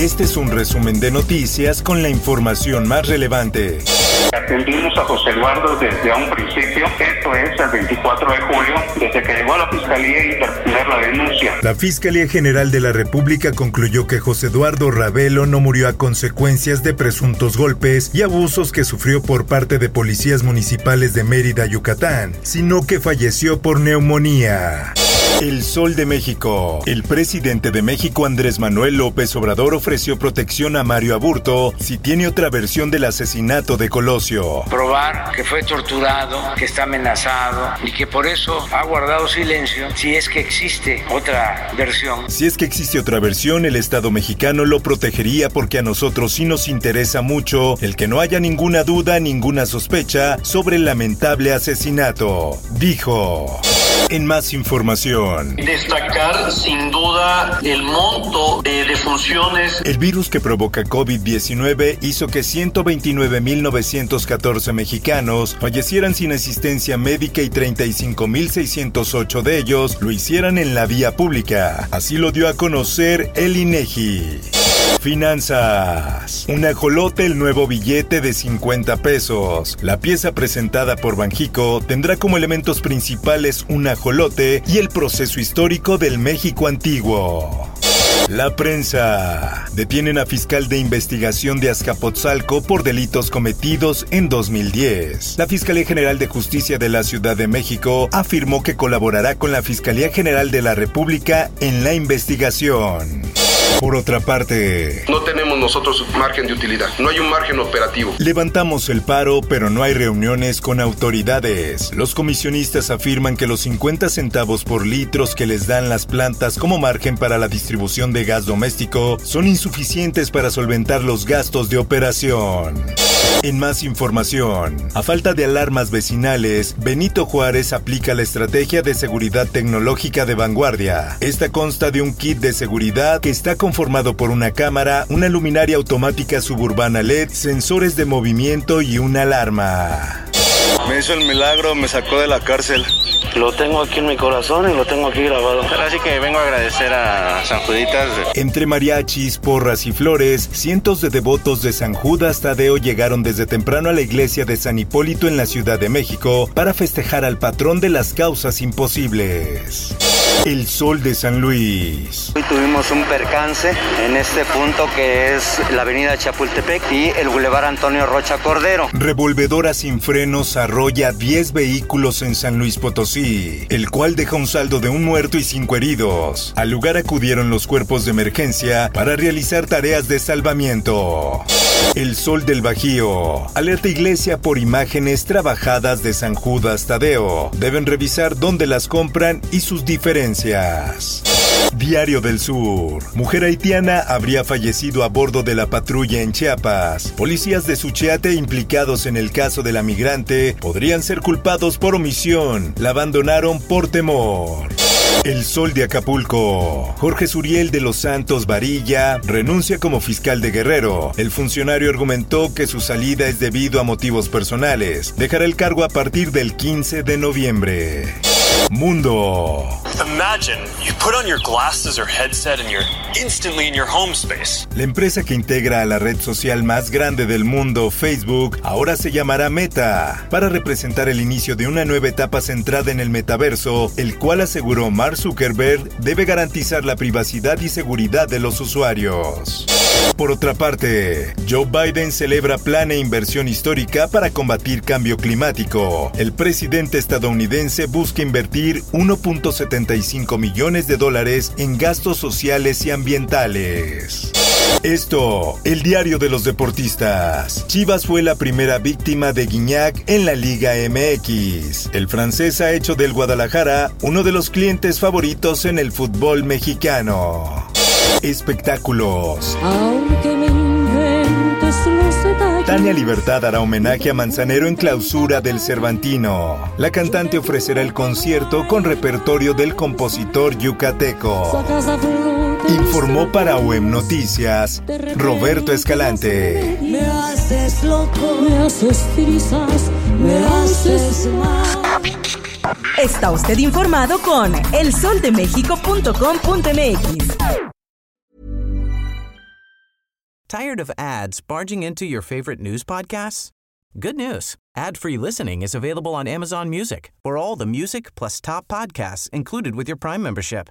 Este es un resumen de noticias con la información más relevante. Atendimos a José Eduardo desde un principio, esto es el 24 de julio, desde que llegó a la Fiscalía y interponer la denuncia. La Fiscalía General de la República concluyó que José Eduardo Ravelo no murió a consecuencias de presuntos golpes y abusos que sufrió por parte de policías municipales de Mérida, Yucatán, sino que falleció por neumonía. El Sol de México. El presidente de México, Andrés Manuel López Obrador, ofreció protección a Mario Aburto si tiene otra versión del asesinato de Colosio. Probar que fue torturado, que está amenazado y que por eso ha guardado silencio si es que existe otra versión. Si es que existe otra versión, el Estado mexicano lo protegería porque a nosotros sí nos interesa mucho el que no haya ninguna duda, ninguna sospecha sobre el lamentable asesinato, dijo. En más información. Destacar sin duda el monto de defunciones. El virus que provoca COVID-19 hizo que 129.914 mexicanos fallecieran sin asistencia médica y 35.608 de ellos lo hicieran en la vía pública. Así lo dio a conocer el INEGI. Finanzas. Un ajolote, el nuevo billete de 50 pesos. La pieza presentada por Banjico tendrá como elementos principales un ajolote y el proceso histórico del México antiguo. La prensa. Detienen a fiscal de investigación de Azcapotzalco por delitos cometidos en 2010. La Fiscalía General de Justicia de la Ciudad de México afirmó que colaborará con la Fiscalía General de la República en la investigación. Por otra parte, no tenemos nosotros margen de utilidad, no hay un margen operativo. Levantamos el paro, pero no hay reuniones con autoridades. Los comisionistas afirman que los 50 centavos por litros que les dan las plantas como margen para la distribución de gas doméstico son insuficientes para solventar los gastos de operación. En más información, a falta de alarmas vecinales, Benito Juárez aplica la estrategia de seguridad tecnológica de vanguardia. Esta consta de un kit de seguridad que está conformado por una cámara, una luminaria automática suburbana LED, sensores de movimiento y una alarma. Me hizo el milagro, me sacó de la cárcel. Lo tengo aquí en mi corazón y lo tengo aquí grabado. Así que vengo a agradecer a San Juditas. Entre mariachis, porras y flores, cientos de devotos de San Judas Tadeo llegaron desde temprano a la iglesia de San Hipólito en la Ciudad de México para festejar al patrón de las causas imposibles. El Sol de San Luis. Hoy tuvimos un percance en este punto que es la avenida Chapultepec y el bulevar Antonio Rocha Cordero. Revolvedora sin frenos arrolla 10 vehículos en San Luis Potosí, el cual deja un saldo de un muerto y cinco heridos. Al lugar acudieron los cuerpos de emergencia para realizar tareas de salvamiento. El Sol del Bajío. Alerta Iglesia por imágenes trabajadas de San Judas Tadeo. Deben revisar dónde las compran y sus diferencias. Diario del Sur. Mujer haitiana habría fallecido a bordo de la patrulla en Chiapas. Policías de Suchiate implicados en el caso de la migrante podrían ser culpados por omisión. La abandonaron por temor. El Sol de Acapulco. Jorge Suriel de los Santos Varilla renuncia como fiscal de Guerrero. El funcionario argumentó que su salida es debido a motivos personales. Dejará el cargo a partir del 15 de noviembre. Mundo. Imagine you put on your glasses or headset and instantly in your home space. La empresa que integra a la red social más grande del mundo, Facebook, ahora se llamará Meta, para representar el inicio de una nueva etapa centrada en el metaverso, el cual aseguró Mark Zuckerberg debe garantizar la privacidad y seguridad de los usuarios. Por otra parte, Joe Biden celebra plan e inversión histórica para combatir cambio climático. El presidente estadounidense busca invertir 1.75 millones de dólares en gastos sociales y ambientales. Esto, el diario de los deportistas. Chivas fue la primera víctima de Guiñac en la Liga MX. El francés ha hecho del Guadalajara uno de los clientes favoritos en el fútbol mexicano. Espectáculos. Aunque me inventes los detalles. Tania Libertad hará homenaje a Manzanero en clausura del Cervantino. La cantante ofrecerá el concierto con repertorio del compositor yucateco. Informó para OEM Noticias Roberto Escalante. Me haces loco, me haces trizas, me haces mal. Está usted informado con elsoldemexico.com.mx. Tired of ads barging into your favorite news podcasts? Good news. Ad-free listening is available on Amazon Music for all the music plus top podcasts included with your Prime membership.